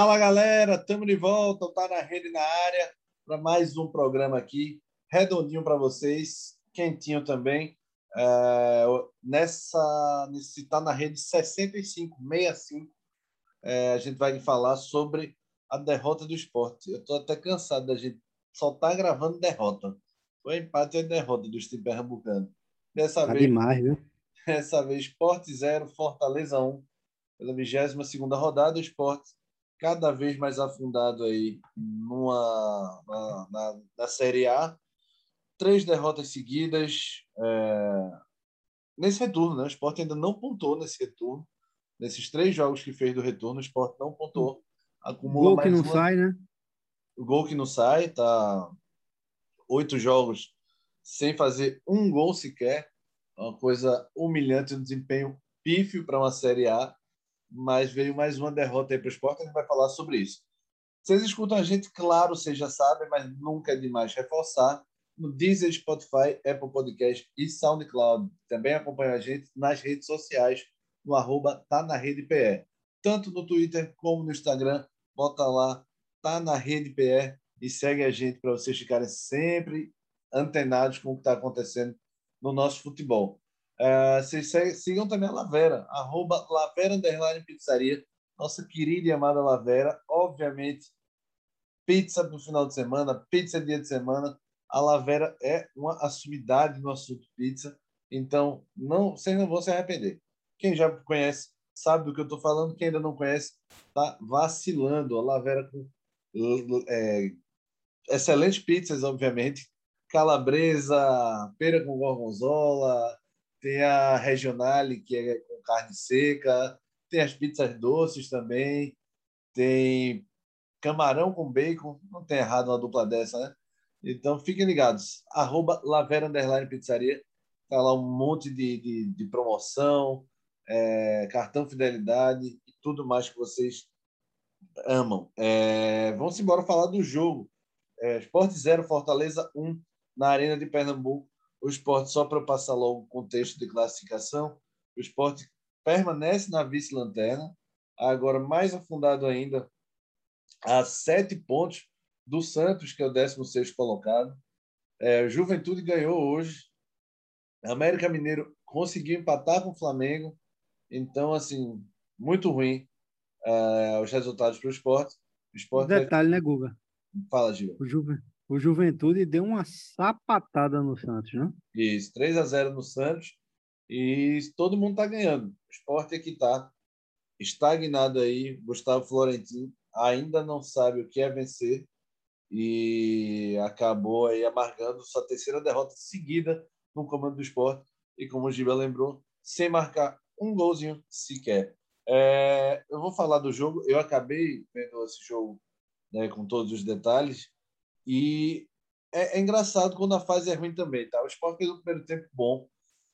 Fala galera, estamos de volta, tá na rede na área para mais um programa aqui, redondinho para vocês, quentinho também. É, nessa, nesse tá na rede 65, 65, é, a gente vai falar sobre a derrota do esporte. Eu estou até cansado da gente só estar tá gravando derrota. Foi empate e derrota do time pernambucano. Dessa tá vez, demais, viu? Dessa vez, Esporte 0, Fortaleza 1. Pela 22 rodada, o Esporte cada vez mais afundado aí numa, na, na, na Série A. Três derrotas seguidas é, nesse retorno. Né? O Sport ainda não pontuou nesse retorno. Nesses três jogos que fez do retorno, o Sport não pontuou. Acumula gol que não uma... sai, né? O gol que não sai, tá oito jogos sem fazer um gol sequer. Uma coisa humilhante, um desempenho pífio para uma Série A mas veio mais uma derrota aí para o esporte, a gente vai falar sobre isso. Vocês escutam a gente, claro, vocês já sabem, mas nunca é demais reforçar, no Deezer, Spotify, Apple Podcast e SoundCloud. Também acompanha a gente nas redes sociais, no arroba tá na rede PE. Tanto no Twitter como no Instagram, bota lá, tá na rede PE e segue a gente para vocês ficarem sempre antenados com o que está acontecendo no nosso futebol. Uh, vocês sigam também a Lavera, arroba Lavera Underline Pizzaria, nossa querida e amada Lavera. Obviamente, pizza no final de semana, pizza dia de semana. A Lavera é uma assumidade no assunto pizza, então não, vocês não vão se arrepender. Quem já conhece sabe do que eu estou falando, quem ainda não conhece está vacilando. A Lavera com é, excelentes pizzas, obviamente, calabresa, pera com gorgonzola, tem a regionale, que é com carne seca, tem as pizzas doces também, tem camarão com bacon, não tem errado uma dupla dessa, né? Então fiquem ligados, arroba Lavera Pizzaria, tá lá um monte de, de, de promoção, é, cartão fidelidade e tudo mais que vocês amam. É, vamos embora falar do jogo. É, Esporte 0, Fortaleza 1, na Arena de Pernambuco o esporte, só para passar logo o contexto de classificação, o esporte permanece na vice-lanterna, agora mais afundado ainda, a sete pontos do Santos, que é o 16 colocado. É, Juventude ganhou hoje. América Mineiro conseguiu empatar com o Flamengo. Então, assim, muito ruim é, os resultados para o esporte. Esporte Detalhe, vai... né, Guga? Fala, Gil. O, Juve o Juventude deu uma sapatada no Santos, né? Isso, 3 a 0 no Santos e todo mundo está ganhando. O esporte é que está estagnado aí. Gustavo Florentino ainda não sabe o que é vencer e acabou aí amargando sua terceira derrota seguida no comando do esporte e, como o Giba lembrou, sem marcar um golzinho sequer. É, eu vou falar do jogo. Eu acabei vendo esse jogo né, com todos os detalhes e é, é, engraçado quando a fase é ruim também, tá? O Sport fez um primeiro tempo bom.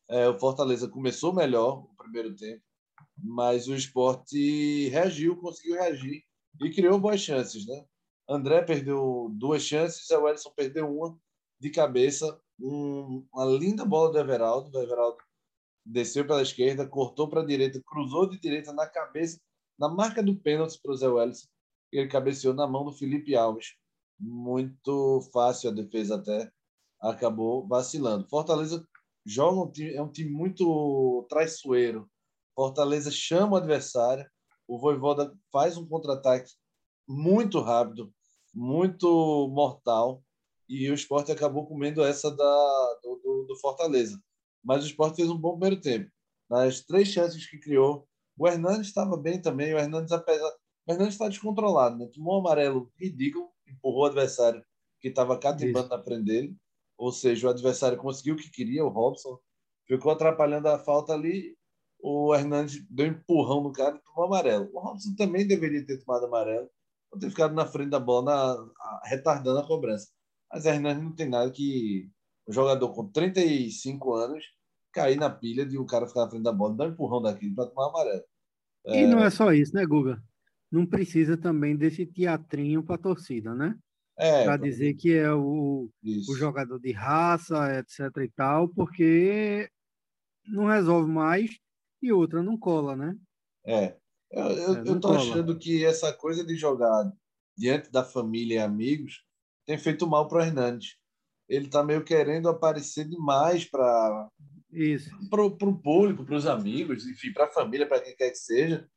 É, o Fortaleza começou melhor o primeiro tempo, mas o Sport reagiu, conseguiu reagir e criou boas chances, né? André perdeu duas chances, o Edson perdeu uma de cabeça. Um, uma linda bola do Everaldo. O Everaldo desceu pela esquerda, cortou para a direita, cruzou de direita na cabeça, na marca do pênalti para o Zé Wellison. Ele cabeceou na mão do Felipe Alves muito fácil a defesa até acabou vacilando. Fortaleza joga um time, é um time muito traiçoeiro. Fortaleza chama o adversário, o Voivoda faz um contra-ataque muito rápido, muito mortal, e o esporte acabou comendo essa da, do, do, do Fortaleza. Mas o esporte fez um bom primeiro tempo. Nas três chances que criou, o Hernandes estava bem também. O Hernandes, apesar. O Hernandes está descontrolado, né? tomou um amarelo ridículo empurrou o adversário que estava catimbando na frente dele, ou seja, o adversário conseguiu o que queria, o Robson, ficou atrapalhando a falta ali, o Hernandes deu um empurrão no cara e tomou amarelo. O Robson também deveria ter tomado amarelo, ou ter ficado na frente da bola, na, retardando a cobrança. Mas o Hernandes não tem nada que um jogador com 35 anos cair na pilha de o um cara ficar na frente da bola, dar um empurrão daquilo para tomar amarelo. E é... não é só isso, né, Guga? Não precisa também desse teatrinho para a torcida, né? É, para dizer que é o, o jogador de raça, etc e tal, porque não resolve mais e outra não cola, né? É. Eu, eu, é, eu tô achando que essa coisa de jogar diante da família e amigos tem feito mal para o Hernandes. Ele está meio querendo aparecer demais para para o público, para os amigos, enfim, para a família, para quem quer que seja.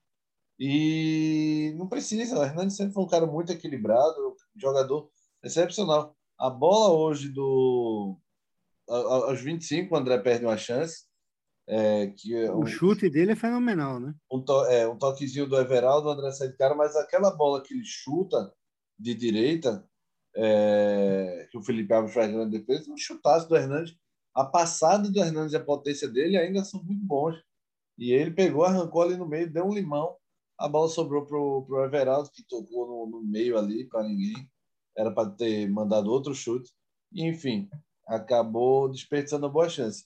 E não precisa. O Hernandes sempre foi um cara muito equilibrado, jogador excepcional. A bola hoje do aos 25, o André perde uma chance. É, que é um, o chute dele é fenomenal, né? Um, to, é, um toquezinho do Everaldo, o André sai de cara, mas aquela bola que ele chuta de direita, é, que o Felipe Alves faz na defesa, um chutaço do Hernandes. A passada do Hernandes e a potência dele ainda são muito bons. E ele pegou, arrancou ali no meio, deu um limão. A bola sobrou pro, pro Everaldo, que tocou no, no meio ali para ninguém. Era para ter mandado outro chute. Enfim, acabou desperdiçando boa chance.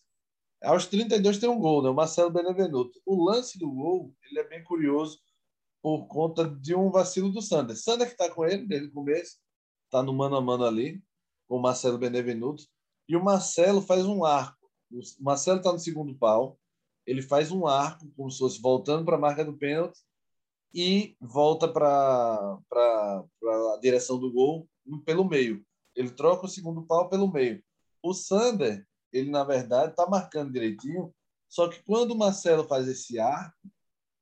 Aos 32 tem um gol, né? O Marcelo Benevenuto. O lance do gol, ele é bem curioso por conta de um vacilo do Sander. Sander que está com ele desde o começo, está no mano a mano ali, com o Marcelo Benevenuto. E o Marcelo faz um arco. O Marcelo está no segundo pau, ele faz um arco, como se fosse voltando para a marca do pênalti, e volta para a direção do gol pelo meio. Ele troca o segundo pau pelo meio. O Sander, ele na verdade está marcando direitinho, só que quando o Marcelo faz esse arco,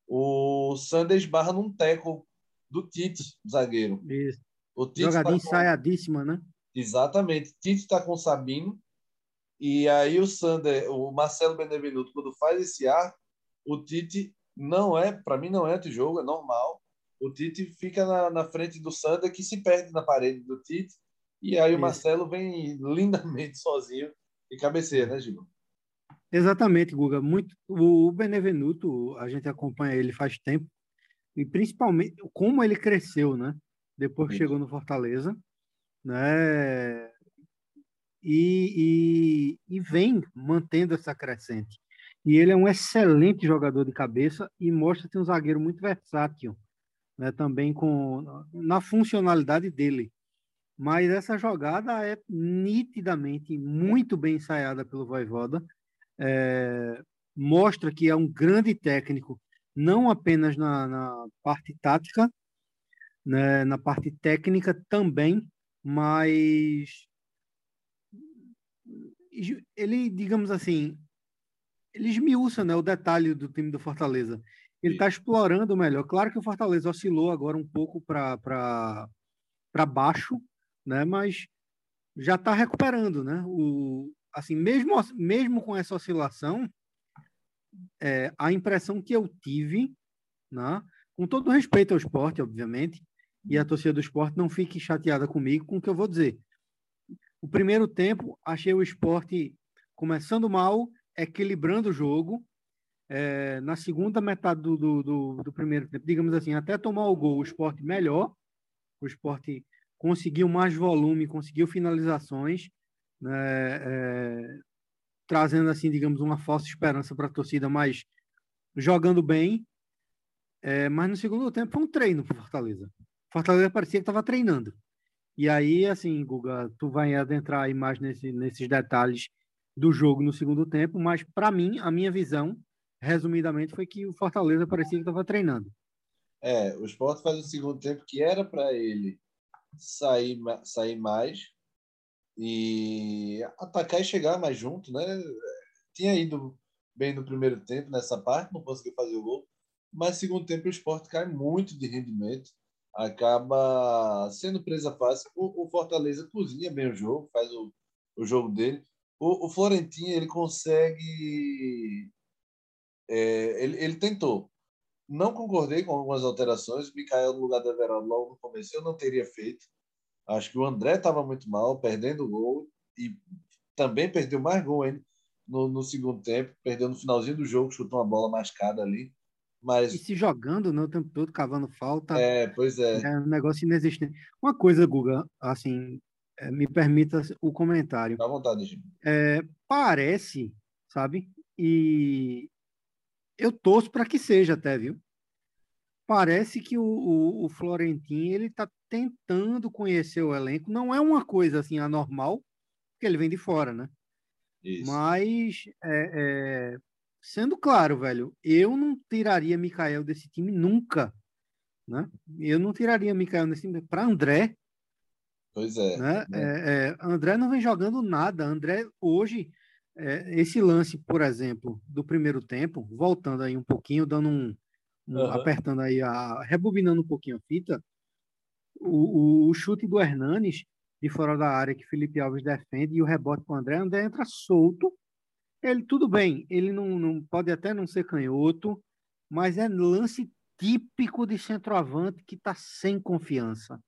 o Sander esbarra num teco do Tite, zagueiro. Isso. O Tite Jogadinha tá com... ensaiadíssima, né? Exatamente. Tite está com o Sabino. E aí o Sander, o Marcelo Benevenuto, quando faz esse arco, o Tite não é, para mim não é antijogo, é normal. O Tite fica na, na frente do Sander, que se perde na parede do Tite. E aí o Marcelo vem lindamente sozinho e cabeceia, né, Gil? Exatamente, Guga. Muito, o Benevenuto, a gente acompanha ele faz tempo, e principalmente como ele cresceu, né? Depois que chegou no Fortaleza, né? E, e, e, vem mantendo essa crescente. E ele é um excelente jogador de cabeça e mostra ter um zagueiro muito versátil, né? Também com na funcionalidade dele. Mas essa jogada é nitidamente muito bem ensaiada pelo Voivoda. É, mostra que é um grande técnico, não apenas na, na parte tática, né, na parte técnica também, mas ele, digamos assim, ele esmiuça né, o detalhe do time do Fortaleza. Ele está explorando melhor. Claro que o Fortaleza oscilou agora um pouco para baixo, né? Mas já está recuperando, né? O, assim, mesmo, mesmo com essa oscilação, é, a impressão que eu tive, né? com todo respeito ao esporte, obviamente, e a torcida do esporte não fique chateada comigo com o que eu vou dizer. O primeiro tempo, achei o esporte começando mal, equilibrando o jogo. É, na segunda metade do, do, do, do, primeiro tempo, digamos assim, até tomar o gol, o esporte melhor, o esporte conseguiu mais volume, conseguiu finalizações, né, é, trazendo assim, digamos, uma falsa esperança para a torcida, mas jogando bem. É, mas no segundo tempo foi um treino para Fortaleza. Fortaleza parecia que estava treinando. E aí, assim, Guga, tu vai adentrar aí mais nesse, nesses detalhes do jogo no segundo tempo, mas para mim, a minha visão, resumidamente, foi que o Fortaleza parecia que estava treinando. É, o Sport faz o segundo tempo que era para ele sair, sair mais e atacar e chegar mais junto, né? Tinha ido bem no primeiro tempo nessa parte, não conseguiu fazer o gol, mas segundo tempo o esporte cai muito de rendimento, acaba sendo presa fácil. O, o Fortaleza cozinha bem o jogo, faz o, o jogo dele. O, o Florentino ele consegue, é, ele, ele tentou, não concordei com algumas alterações. Mikael no lugar do Everaldo logo no começo eu não teria feito. Acho que o André estava muito mal, perdendo o gol e também perdeu mais gol ainda no, no segundo tempo. Perdeu no finalzinho do jogo, chutou uma bola mascada ali. Mas... E se jogando né, o tempo todo, cavando falta. É, pois é. É um negócio inexistente. Uma coisa, Guga, assim, me permita o comentário. Dá vontade, Jim. É, parece, sabe? E eu torço para que seja até, viu? Parece que o, o, o Florentino ele está tentando conhecer o elenco. Não é uma coisa assim anormal, porque ele vem de fora, né? Isso. Mas é, é, sendo claro, velho, eu não tiraria Mikael desse time nunca. Né? Eu não tiraria Mikael desse time para André. Pois é, né? né? É, é, André não vem jogando nada. André, hoje, é, esse lance, por exemplo, do primeiro tempo, voltando aí um pouquinho, dando um. um uhum. apertando aí, a, rebobinando um pouquinho a fita, o, o, o, chute do Hernanes de fora da área que Felipe Alves defende e o rebote com o André, André entra solto ele, tudo bem, ele não, não pode até não ser canhoto, mas é lance típico de centroavante que está sem confiança.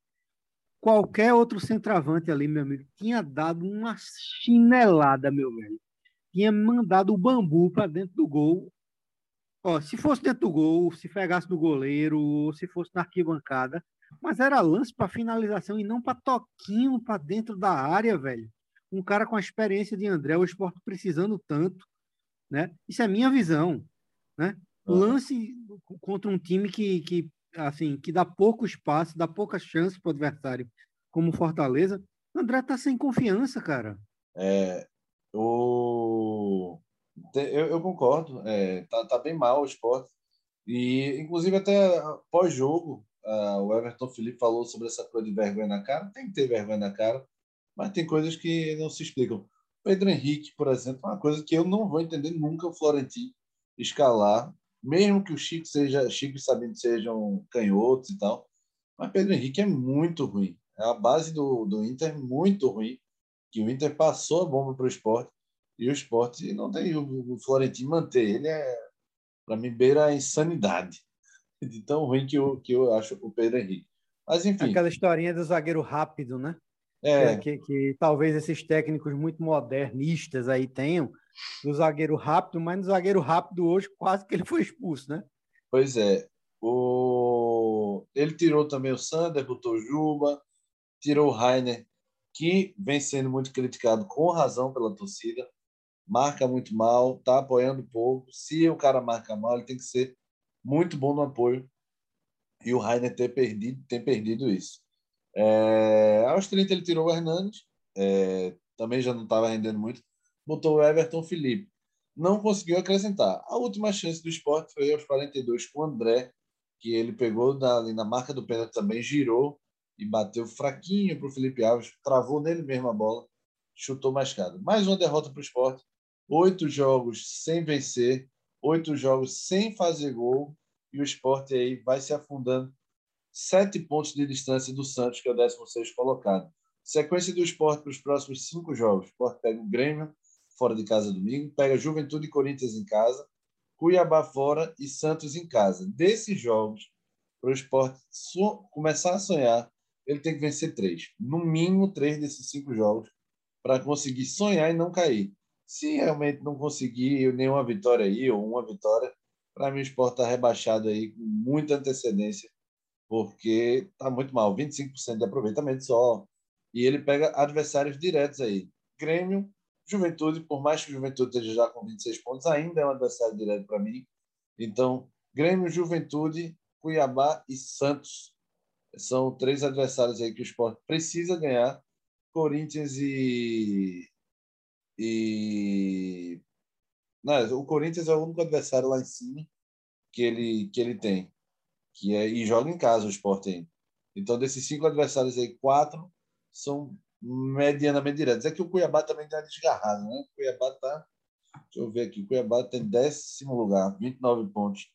Qualquer outro centroavante ali, meu amigo, tinha dado uma chinelada, meu velho. Tinha mandado o bambu para dentro do gol. Ó, se fosse dentro do gol, se pegasse do goleiro, ou se fosse na arquibancada, mas era lance para finalização e não para toquinho para dentro da área, velho um cara com a experiência de André, o esporte precisando tanto, né? Isso é minha visão, né? Lance contra um time que, que assim, que dá pouco espaço, dá pouca chance para o adversário, como Fortaleza. André tá sem confiança, cara. É, o... eu, eu concordo, é, tá, tá bem mal o esporte. E, inclusive, até pós-jogo, o Everton Felipe falou sobre essa coisa de vergonha na cara. Tem que ter vergonha na cara mas tem coisas que não se explicam. Pedro Henrique, por exemplo, é uma coisa que eu não vou entender nunca o Florentino escalar, mesmo que o Chico seja Chico e Sabino sejam canhotos e tal. Mas Pedro Henrique é muito ruim. É a base do, do Inter muito ruim, que o Inter passou a bomba para o esporte e o esporte não tem o, o Florentino manter ele é para mim beira a insanidade de tão ruim que eu, que eu acho o Pedro Henrique. Mas enfim. Aquela historinha do zagueiro rápido, né? É. Que, que, que, talvez esses técnicos muito modernistas aí tenham, do zagueiro rápido, mas no zagueiro rápido hoje quase que ele foi expulso, né? Pois é. O... Ele tirou também o Sander, botou o Juba, tirou o Rainer, que vem sendo muito criticado com razão pela torcida, marca muito mal, tá apoiando pouco. Se o cara marca mal, ele tem que ser muito bom no apoio. E o Rainer ter perdido, tem perdido isso. É, aos 30 ele tirou o Hernandes, é, também já não estava rendendo muito, botou o Everton Felipe. Não conseguiu acrescentar. A última chance do esporte foi aos 42 com o André, que ele pegou na, ali na marca do pênalti também, girou e bateu fraquinho para o Felipe Alves, travou nele mesmo a bola, chutou mascado. Mais uma derrota para o esporte. Oito jogos sem vencer, oito jogos sem fazer gol, e o esporte aí vai se afundando sete pontos de distância do Santos, que é o 16 colocado. Sequência do esporte para os próximos cinco jogos. O esporte pega o Grêmio, fora de casa domingo, pega Juventude e Corinthians em casa, Cuiabá fora e Santos em casa. Desses jogos, para o esporte começar a sonhar, ele tem que vencer três. No mínimo, três desses cinco jogos para conseguir sonhar e não cair. Se realmente não conseguir nenhuma vitória aí, ou uma vitória, para mim o esporte está rebaixado aí com muita antecedência porque está muito mal, 25% de aproveitamento só. E ele pega adversários diretos aí. Grêmio, Juventude, por mais que o Juventude esteja já com 26 pontos, ainda é um adversário direto para mim. Então, Grêmio, Juventude, Cuiabá e Santos são três adversários aí que o esporte precisa ganhar. Corinthians e. e... Não, o Corinthians é o único adversário lá em cima que ele, que ele tem que é e joga em casa o Sport. Então, desses cinco adversários aí, quatro são medianamente diretos. É que o Cuiabá também está desgarrado, né? O Cuiabá está. Deixa eu ver aqui. O Cuiabá tem décimo lugar, 29 pontos.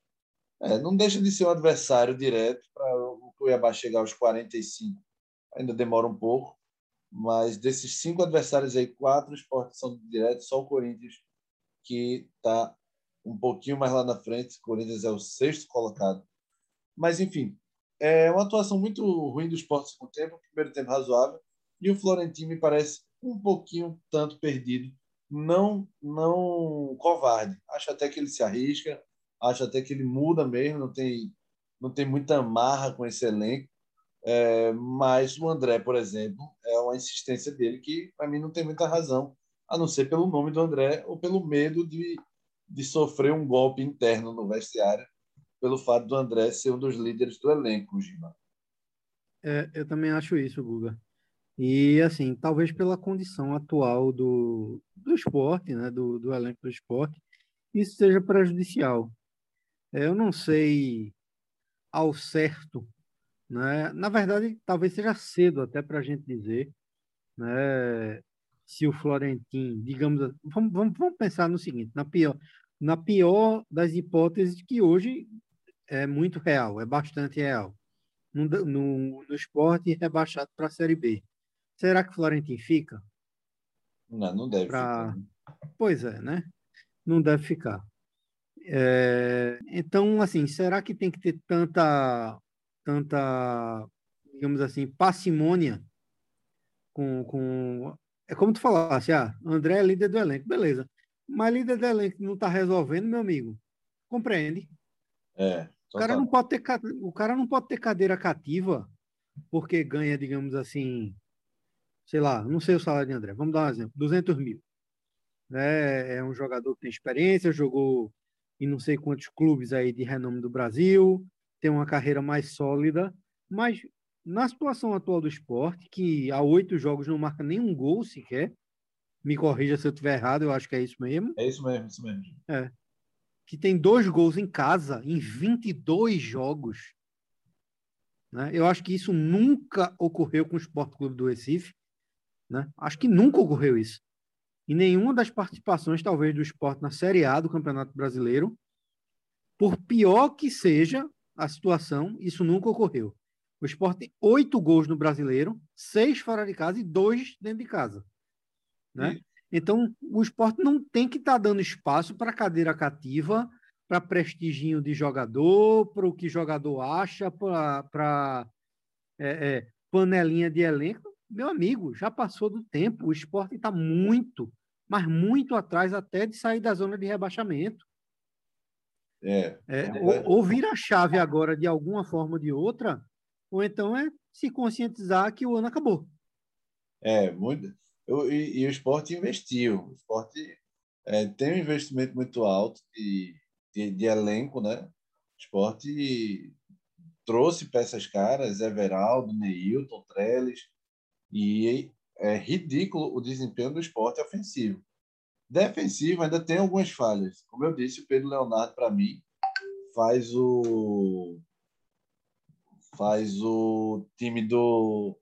É, não deixa de ser um adversário direto para o Cuiabá chegar aos 45. Ainda demora um pouco, mas desses cinco adversários aí, quatro esportes são diretos, só o Corinthians que está um pouquinho mais lá na frente. O Corinthians é o sexto colocado mas, enfim, é uma atuação muito ruim do esporte no segundo tempo, primeiro tempo razoável, e o Florentino me parece um pouquinho tanto perdido, não não covarde. Acho até que ele se arrisca, acho até que ele muda mesmo, não tem não tem muita marra com esse elenco. É, mas o André, por exemplo, é uma insistência dele que para mim não tem muita razão, a não ser pelo nome do André ou pelo medo de, de sofrer um golpe interno no vestiário pelo fato do André ser um dos líderes do elenco, Gima. É, eu também acho isso, Guga. E, assim, talvez pela condição atual do, do esporte, né, do, do elenco do esporte, isso seja prejudicial. Eu não sei ao certo, né? Na verdade, talvez seja cedo até para a gente dizer, né? Se o Florentino, digamos, vamos, vamos, vamos pensar no seguinte: na pior, na pior das hipóteses, que hoje é muito real, é bastante real, no, no, no esporte rebaixado para a Série B. Será que o Florentino fica? Não, não deve pra... ficar. Né? Pois é, né? Não deve ficar. É... Então, assim, será que tem que ter tanta, tanta, digamos assim, parcimônia com, com... É como tu falasse, ah, André é líder do elenco, beleza. Mas líder do elenco não está resolvendo, meu amigo. Compreende? É. O cara, não pode ter, o cara não pode ter cadeira cativa porque ganha, digamos assim, sei lá, não sei o salário de André, vamos dar um exemplo, 200 mil. Né? É um jogador que tem experiência, jogou em não sei quantos clubes aí de renome do Brasil, tem uma carreira mais sólida, mas na situação atual do esporte, que há oito jogos não marca nenhum gol sequer, me corrija se eu estiver errado, eu acho que é isso mesmo. É isso mesmo, isso mesmo. É. Que tem dois gols em casa em 22 jogos. Né? Eu acho que isso nunca ocorreu com o Esporte Clube do Recife. Né? Acho que nunca ocorreu isso. Em nenhuma das participações, talvez, do esporte na Série A do Campeonato Brasileiro, por pior que seja a situação, isso nunca ocorreu. O esporte tem oito gols no brasileiro, seis fora de casa e dois dentro de casa. Né? Então, o esporte não tem que estar tá dando espaço para cadeira cativa, para prestiginho de jogador, para o que jogador acha, para é, é, panelinha de elenco meu amigo, já passou do tempo. O esporte está muito, mas muito atrás até de sair da zona de rebaixamento. É, é, ou, ou vira a chave agora de alguma forma ou de outra, ou então é se conscientizar que o ano acabou. É, muito. Eu, e, e, o esporte investiu. O esporte é, tem um investimento muito alto de, de, de elenco, né? O esporte trouxe peças caras, Everaldo, Neilton, Trellis, e é ridículo o desempenho do esporte ofensivo. Defensivo ainda tem algumas falhas. Como eu disse, o Pedro Leonardo, para mim, faz o faz o time do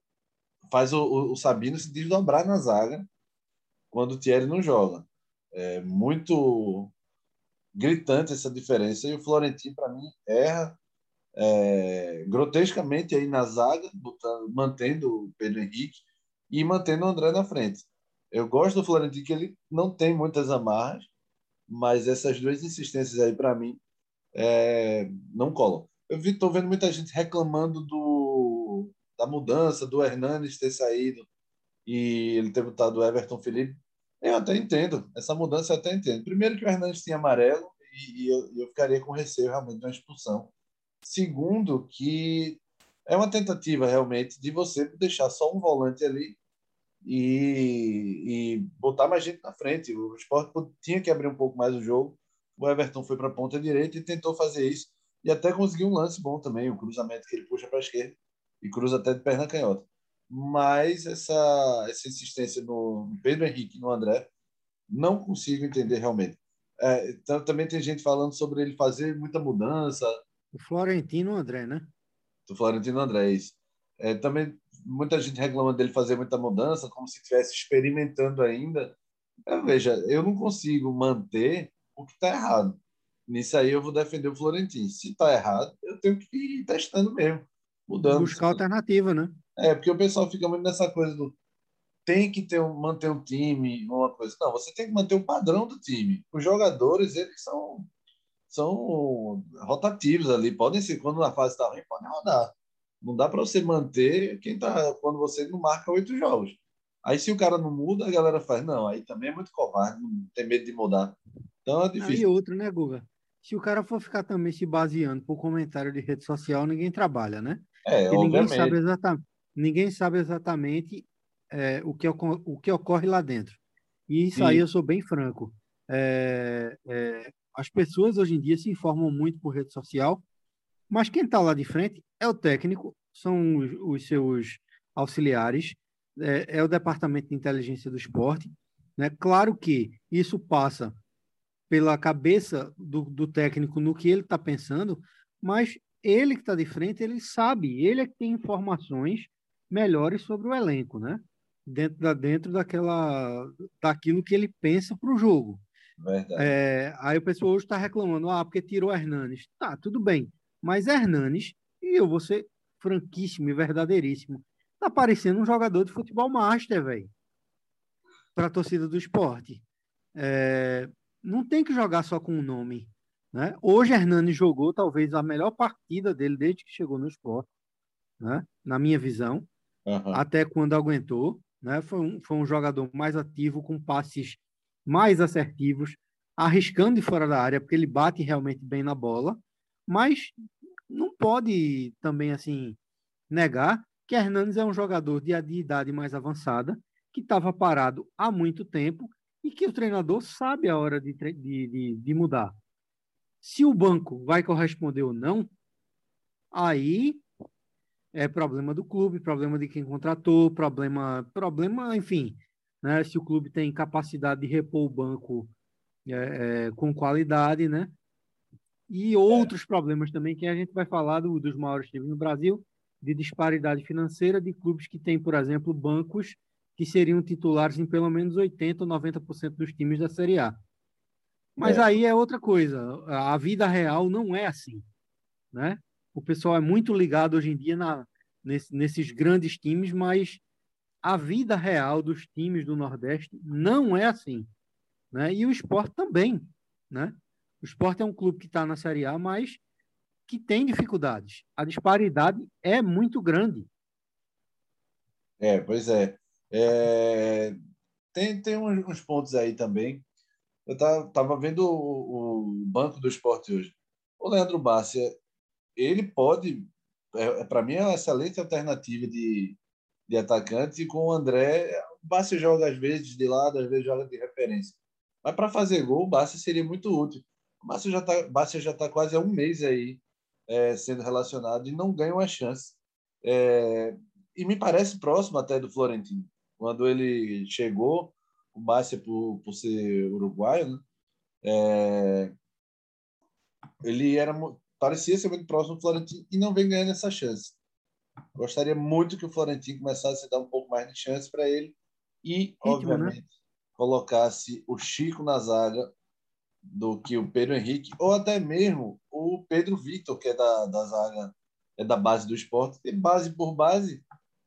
faz o, o Sabino se desdobrar na zaga quando o Thierry não joga. É muito gritante essa diferença e o Florentino para mim erra é, grotescamente aí na zaga, botando, mantendo o Pedro Henrique e mantendo o André na frente. Eu gosto do Florentino que ele não tem muitas amarras, mas essas duas insistências aí para mim é, não colam. Eu estou vendo muita gente reclamando do, da mudança do Hernanes ter saído e ele ter botado o Everton Felipe. Eu até entendo, essa mudança eu até entendo. Primeiro que o Hernandes tinha amarelo e, e eu, eu, ficaria com receio realmente de uma expulsão. Segundo, que é uma tentativa realmente de você deixar só um volante ali e, e botar mais gente na frente. O Sport tinha que abrir um pouco mais o jogo. O Everton foi para a ponta direita e tentou fazer isso. E até conseguiu um lance bom também, o cruzamento que ele puxa para a esquerda e cruza até de perna canhota. Mas essa, essa insistência no Pedro Henrique e no André, não consigo entender realmente. É, então, também tem gente falando sobre ele fazer muita mudança, o Florentino André, né? Do Florentino André, isso. É, também muita gente reclama dele fazer muita mudança, como se estivesse experimentando ainda. É, veja, eu não consigo manter o que está errado. Nisso aí eu vou defender o Florentino. Se está errado, eu tenho que ir testando mesmo, Buscar alternativa, né? É, porque o pessoal fica muito nessa coisa do tem que ter manter um time, uma coisa. Não, você tem que manter o padrão do time. Os jogadores, eles são são rotativos ali. Podem ser, quando a fase está ruim, podem rodar. Não dá para você manter quem tá quando você não marca oito jogos. Aí se o cara não muda, a galera faz, não, aí também é muito covarde, não tem medo de mudar. Então é difícil. E outro, né, Guga? Se o cara for ficar também se baseando por comentário de rede social, ninguém trabalha, né? É, ninguém sabe exatamente, ninguém sabe exatamente é, o, que, o que ocorre lá dentro. E isso Sim. aí eu sou bem franco. É, é, as pessoas hoje em dia se informam muito por rede social, mas quem está lá de frente é o técnico, são os, os seus auxiliares, é, é, o departamento de inteligência do esporte. Né? Claro que isso passa pela cabeça do, do técnico no que ele está pensando, mas ele que está de frente, ele sabe, ele é que tem informações melhores sobre o elenco, né? Dentro, da, dentro daquela, daquilo que ele pensa para o jogo. É, aí o pessoal hoje está reclamando, ah, porque tirou Hernanes. Tá, tudo bem. Mas Hernanes, e eu vou ser franquíssimo e verdadeiríssimo, tá parecendo um jogador de futebol master, velho. Para a torcida do esporte. É, não tem que jogar só com o nome. Né? Hoje Hernanes jogou talvez a melhor partida dele desde que chegou no esporte, né? na minha visão, uhum. até quando aguentou. Né? Foi, um, foi um jogador mais ativo, com passes mais assertivos, arriscando de fora da área, porque ele bate realmente bem na bola, mas não pode também assim negar que Hernandes é um jogador de, de idade mais avançada, que estava parado há muito tempo e que o treinador sabe a hora de, de, de, de mudar. Se o banco vai corresponder ou não, aí é problema do clube, problema de quem contratou, problema, problema, enfim, né? Se o clube tem capacidade de repor o banco é, é, com qualidade, né? E outros problemas também que a gente vai falar do, dos maiores times no Brasil, de disparidade financeira de clubes que têm, por exemplo, bancos que seriam titulares em pelo menos 80 ou 90% dos times da Série A. Mas é. aí é outra coisa. A vida real não é assim, né? O pessoal é muito ligado hoje em dia na, nesse, nesses grandes times, mas a vida real dos times do Nordeste não é assim. Né? E o esporte também. Né? O esporte é um clube que está na Série A, mas que tem dificuldades. A disparidade é muito grande. É, pois é. é... Tem, tem uns, pontos aí também. Eu estava vendo o, o, banco do esporte hoje. O Leandro Bárcia, ele pode, é, é para mim, é uma excelente alternativa de, de atacante, com o André, o Bassi joga às vezes de lado, às vezes joga de referência. Mas para fazer gol, o Bassi seria muito útil. O Bassi já está já tá quase há um mês aí é, sendo relacionado e não ganha uma chance. É, e me parece próximo até do Florentino. Quando ele chegou, o Bassi, por, por ser uruguaio, né? É, ele era parecia ser muito próximo do Florentino e não vem ganhando essa chance. Gostaria muito que o Florentino começasse a dar um pouco mais de chance para ele e, Ritmo, né? obviamente, né? colocasse o Chico na zaga do que o Pedro Henrique, ou até mesmo o Pedro Vitor, que é da, da zaga, é da base do esporte. E base por base,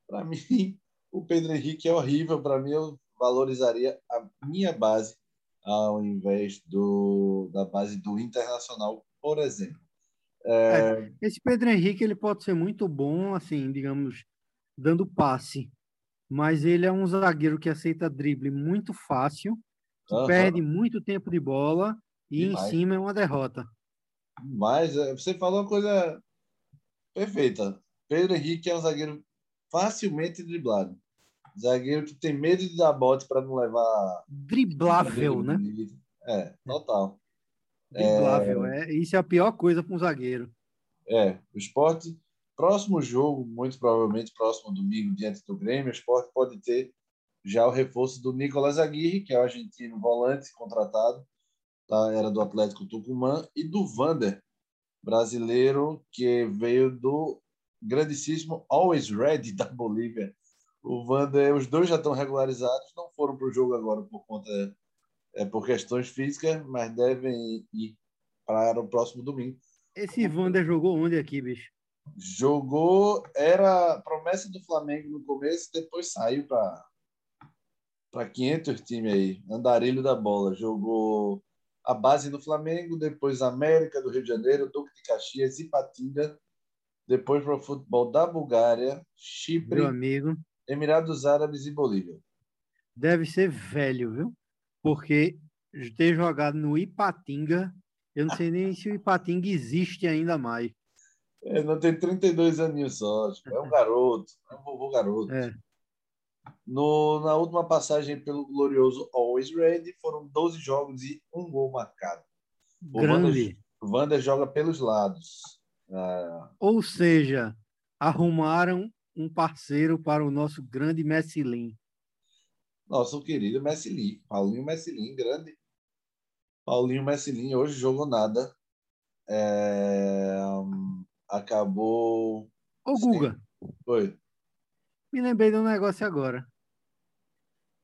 para mim, o Pedro Henrique é horrível. Para mim, eu valorizaria a minha base ao invés do, da base do Internacional, por exemplo. É... Esse Pedro Henrique ele pode ser muito bom, assim, digamos, dando passe, mas ele é um zagueiro que aceita drible muito fácil, uhum. perde muito tempo de bola e Demais. em cima é uma derrota. Mas é, você falou uma coisa perfeita. Pedro Henrique é um zagueiro facilmente driblado. Zagueiro que tem medo de dar bote para não levar. Driblável, né? É, total. Driblável, é... é... isso é a pior coisa para um zagueiro. É, o esporte, próximo jogo, muito provavelmente próximo domingo, diante do Grêmio, o esporte pode ter já o reforço do Nicolas Aguirre, que é o argentino volante contratado, tá? era do Atlético Tucumã, e do Vander, brasileiro, que veio do grandíssimo Always Ready da Bolívia. O Vander, os dois já estão regularizados, não foram para o jogo agora por conta é, por questões físicas, mas devem ir para o próximo domingo. Esse Wander jogou onde aqui, bicho? Jogou, era promessa do Flamengo no começo, depois saiu para para 500 time aí, andarilho da bola. Jogou a base do Flamengo, depois América do Rio de Janeiro, Duque de Caxias, Ipatinga, depois para o futebol da Bulgária, Chipre, Meu amigo. Emirados Árabes e Bolívia. Deve ser velho, viu? porque ter jogado no Ipatinga, eu não sei nem se o Ipatinga existe ainda mais. É, não tem 32 aninhos só, é um garoto, é um vovô garoto. É. No, na última passagem pelo glorioso Always Ready, foram 12 jogos e um gol marcado. O Grande. Wander, Wander joga pelos lados. Ah. Ou seja, arrumaram um parceiro para o nosso grande Messilin nosso querido Messi Lee, Paulinho Messi Lee, grande, Paulinho Messilinho hoje jogou nada. É... Acabou. Ô, Guga. Oi. Me lembrei de um negócio agora.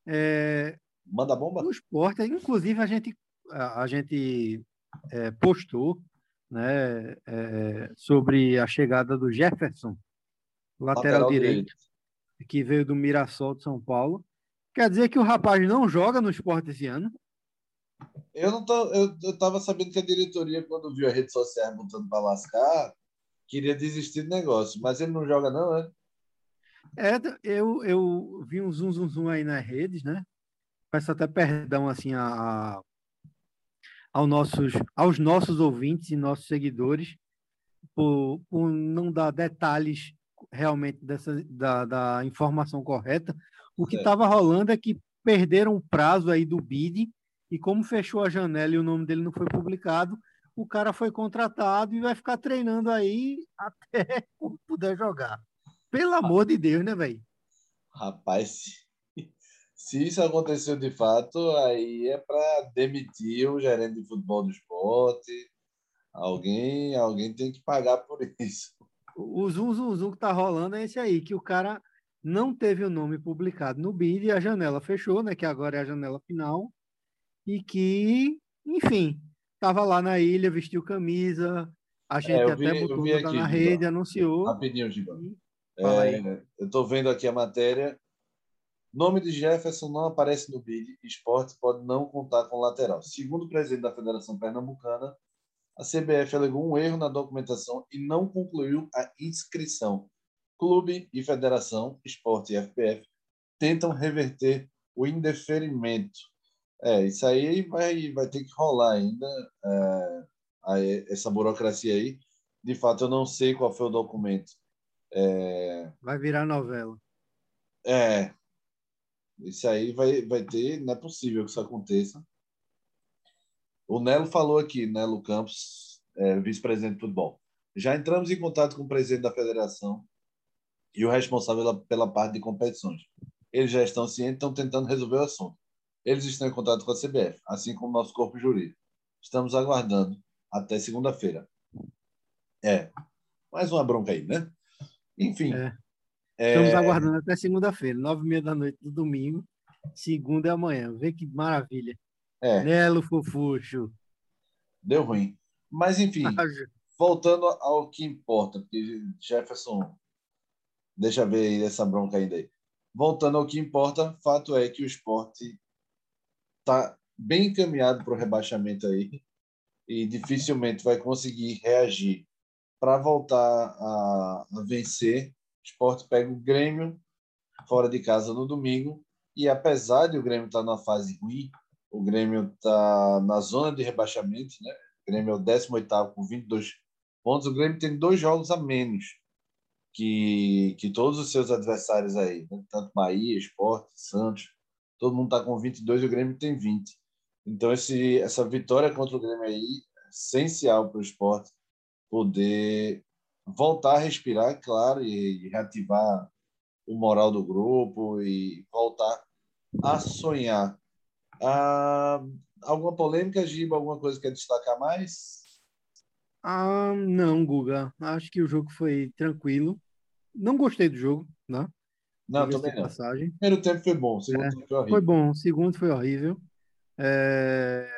É... Manda bomba? No esporte, inclusive, a gente, a, a gente é, postou né, é, sobre a chegada do Jefferson, lateral, lateral direito, direito, que veio do Mirassol de São Paulo. Quer dizer que o rapaz não joga no esporte esse ano? Eu não tô, eu, eu tava sabendo que a diretoria, quando viu a rede social botando para lascar, queria desistir do negócio, mas ele não joga, não, né? É, eu, eu vi um zoom, zoom, zoom aí nas redes, né? Peço até perdão, assim, a, a, aos, nossos, aos nossos ouvintes e nossos seguidores por, por não dar detalhes realmente dessa, da, da informação correta. O que estava rolando é que perderam o prazo aí do BID e como fechou a janela e o nome dele não foi publicado, o cara foi contratado e vai ficar treinando aí até puder jogar. Pelo amor de Deus, né, velho? Rapaz, se isso aconteceu de fato, aí é para demitir o gerente de futebol do esporte. Alguém, alguém tem que pagar por isso. O zoom, zoom, zoom que tá rolando é esse aí, que o cara não teve o nome publicado no BID e a janela fechou, né? Que agora é a janela final e que, enfim, estava lá na ilha, vestiu camisa, a gente é, até vi, botou aqui, na rede, anunciou. Rapidinho, Giba. É, eu estou vendo aqui a matéria. Nome de Jefferson não aparece no BID. Esporte pode não contar com lateral. Segundo o presidente da Federação Pernambucana, a CBF alegou um erro na documentação e não concluiu a inscrição. Clube e Federação, Esporte e FPF tentam reverter o indeferimento é, isso aí vai, vai ter que rolar ainda, é, essa burocracia aí. De fato, eu não sei qual foi o documento. É... Vai virar novela. É. Isso aí vai, vai ter, não é possível que isso aconteça. O Nelo falou aqui, Nelo Campos, é, vice-presidente de futebol. Já entramos em contato com o presidente da federação e o responsável pela, pela parte de competições. Eles já estão cientes, estão tentando resolver o assunto. Eles estão em contato com a CBF, assim como o nosso corpo jurídico. Estamos aguardando até segunda-feira. É, mais uma bronca aí, né? Enfim. É. Estamos é... aguardando até segunda-feira, nove e meia da noite do domingo. Segunda é amanhã. Vê que maravilha. É. Nelo Fofuxo. Deu ruim. Mas, enfim, voltando ao que importa, porque Jefferson, deixa ver aí essa bronca ainda aí. Voltando ao que importa, fato é que o esporte está bem encaminhado para o rebaixamento aí e dificilmente vai conseguir reagir para voltar a, a vencer. O esporte pega o Grêmio fora de casa no domingo e apesar de o Grêmio estar tá numa fase ruim, o Grêmio está na zona de rebaixamento, né? O Grêmio é o 18 com 22 pontos. O Grêmio tem dois jogos a menos que, que todos os seus adversários aí, né? tanto Bahia, Esporte, Santos todo mundo está com 22 e o Grêmio tem 20. Então, esse, essa vitória contra o Grêmio aí é essencial para o esporte poder voltar a respirar, claro, e, e reativar o moral do grupo e voltar a sonhar. Ah, alguma polêmica, Giba? Alguma coisa que quer destacar mais? Ah, não, Guga. Acho que o jogo foi tranquilo. Não gostei do jogo, né? Não, também não. Passagem. Primeiro tempo foi bom, segundo é, tempo foi horrível. Foi bom, segundo foi horrível. É...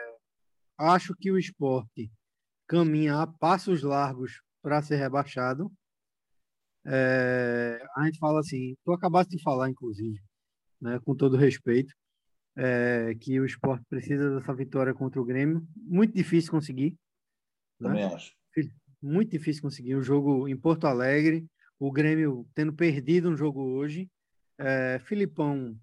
Acho que o esporte caminha a passos largos para ser rebaixado. É... A gente fala assim, tu acabaste de falar, inclusive, né, com todo respeito, é... que o esporte precisa dessa vitória contra o Grêmio. Muito difícil conseguir. Né? Também né? acho. Muito difícil conseguir o um jogo em Porto Alegre, o Grêmio tendo perdido um jogo hoje é, Filipão,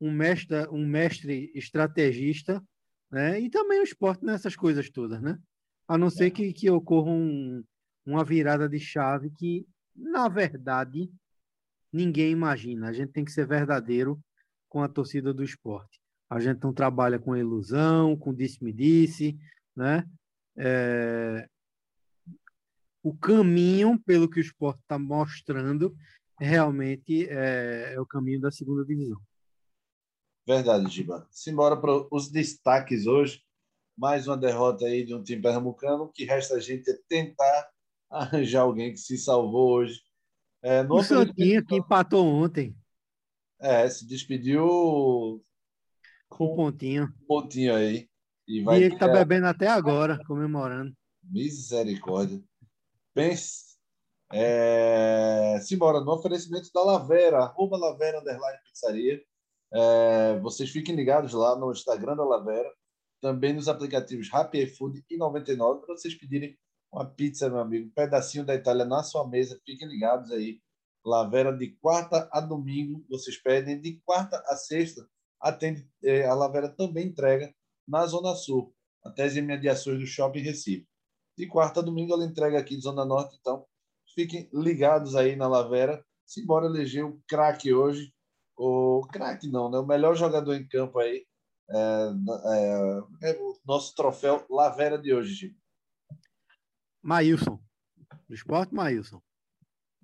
um mestre, um mestre estrategista, né? E também o esporte nessas coisas todas, né? A não ser é. que, que ocorra um, uma virada de chave que, na verdade, ninguém imagina. A gente tem que ser verdadeiro com a torcida do esporte. A gente não trabalha com ilusão, com disse-me-disse, né? É... O caminho, pelo que o esporte está mostrando, realmente é, é o caminho da segunda divisão. Verdade, Giba. Simbora para os destaques hoje. mais uma derrota aí de um time pernambucano. O que resta a gente é tentar arranjar alguém que se salvou hoje. É, o Santinha que empatou ontem. É, se despediu com um pontinho. Um pontinho aí. E, vai e ele tá bebendo até agora, comemorando. Misericórdia. Pense. É... Simbora, no oferecimento da Lavera, arroba Lavera Underline Pizzaria. É... Vocês fiquem ligados lá no Instagram da Lavera, também nos aplicativos Rappi iFood e 99 para vocês pedirem uma pizza, meu amigo, um pedacinho da Itália na sua mesa. Fiquem ligados aí. Lavera de quarta a domingo, vocês pedem. De quarta a sexta, atende, é, a Lavera também entrega na Zona Sul, até as imediações do Shopping Recife. De quarta a domingo ela entrega aqui de Zona Norte, então fiquem ligados aí na Lavera. Simbora eleger o craque hoje, o craque não, né? O melhor jogador em campo aí, é, é, é o nosso troféu Lavera de hoje, Gil. Maílson. Do esporte, Maílson.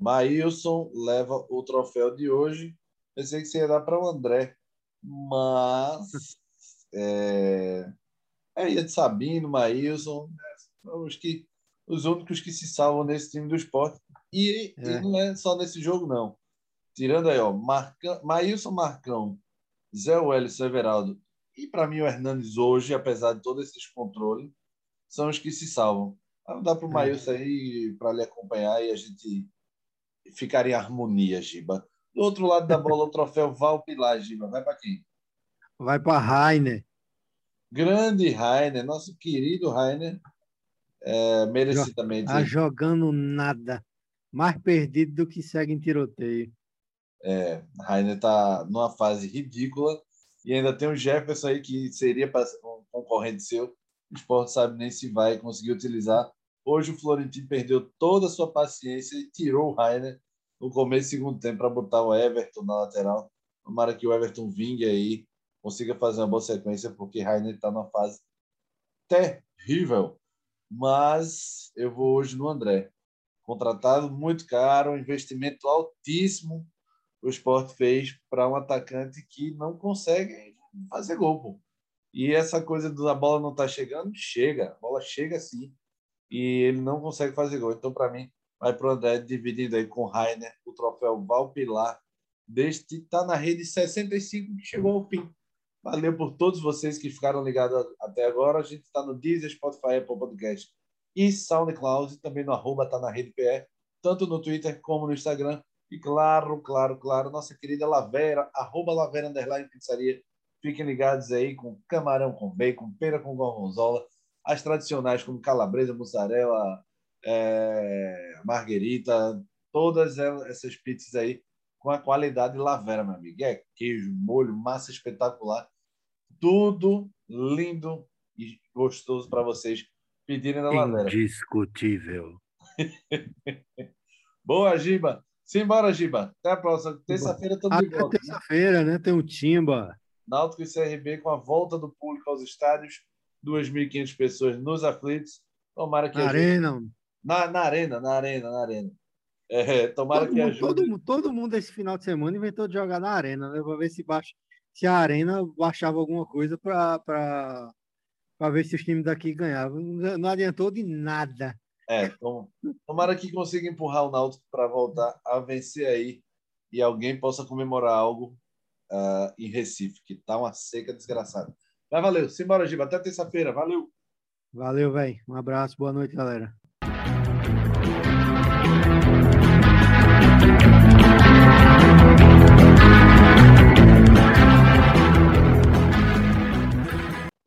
Maílson leva o troféu de hoje. Pensei que você ia dar para o André, mas é, é ia de Sabino, Maílson, né? os, que, os únicos que se salvam nesse time do esporte. E, é. e não é só nesse jogo, não. Tirando aí, ó, Marca, Maílson Marcão, Zé Wellio Severaldo e para mim o Hernandes hoje, apesar de todo esse descontrole, são os que se salvam. Vou dar para o é. Maílson aí para lhe acompanhar e a gente ficar em harmonia, Giba. Do outro lado da bola, o troféu Val Pilar, Giba. Vai para quem? Vai para Rainer. Grande Rainer, nosso querido Rainer, é, merecidamente. Tá jogando nada. Mais perdido do que segue em tiroteio. É, Rainer está numa fase ridícula e ainda tem o Jefferson aí que seria um concorrente seu. O esporte sabe nem se vai conseguir utilizar. Hoje o Florentino perdeu toda a sua paciência e tirou o Rainer no começo do segundo tempo para botar o Everton na lateral. Tomara que o Everton vingue aí consiga fazer uma boa sequência, porque Rainer está numa fase terrível. Mas eu vou hoje no André. Contratado muito caro, investimento altíssimo o esporte fez para um atacante que não consegue fazer gol. Pô. E essa coisa da bola não tá chegando, chega. A bola chega sim. E ele não consegue fazer gol. Então, para mim, vai para o André, dividindo aí com o Rainer, o troféu Valpilar. Deste está na rede 65, que chegou ao fim. Valeu por todos vocês que ficaram ligados até agora. A gente está no Deezer, Spotify, Apple Podcast e SoundCloud, também no arroba tá na rede PR, tanto no Twitter como no Instagram. E claro, claro, claro, nossa querida Lavera, arroba Lavera Underline Pizzaria. Fiquem ligados aí com camarão com bacon, pera com gorgonzola, as tradicionais como calabresa, mussarela, é, marguerita, todas essas pizzas aí com a qualidade Lavera, meu amigo. É queijo, molho, massa espetacular tudo lindo e gostoso para vocês pedirem na Lavera. Indiscutível. Boa, Giba. Simbora, Giba. Até a próxima. Terça-feira estamos de volta. Né? terça-feira, né? Tem o Timba. Náutico e CRB com a volta do público aos estádios. 2.500 pessoas nos aflitos. Tomara que na ajude. arena. Na, na arena, na arena, na arena. É, tomara todo que mundo, ajude. Todo, todo mundo esse final de semana inventou de jogar na arena, né? Para ver se baixa se a Arena baixava alguma coisa para ver se os times daqui ganhavam. Não adiantou de nada. É, tom, tomara que consiga empurrar o Náutico para voltar a vencer aí e alguém possa comemorar algo uh, em Recife, que tá uma seca desgraçada. Mas valeu, simbora, Giba. Até terça-feira. Valeu. Valeu, velho. Um abraço, boa noite, galera.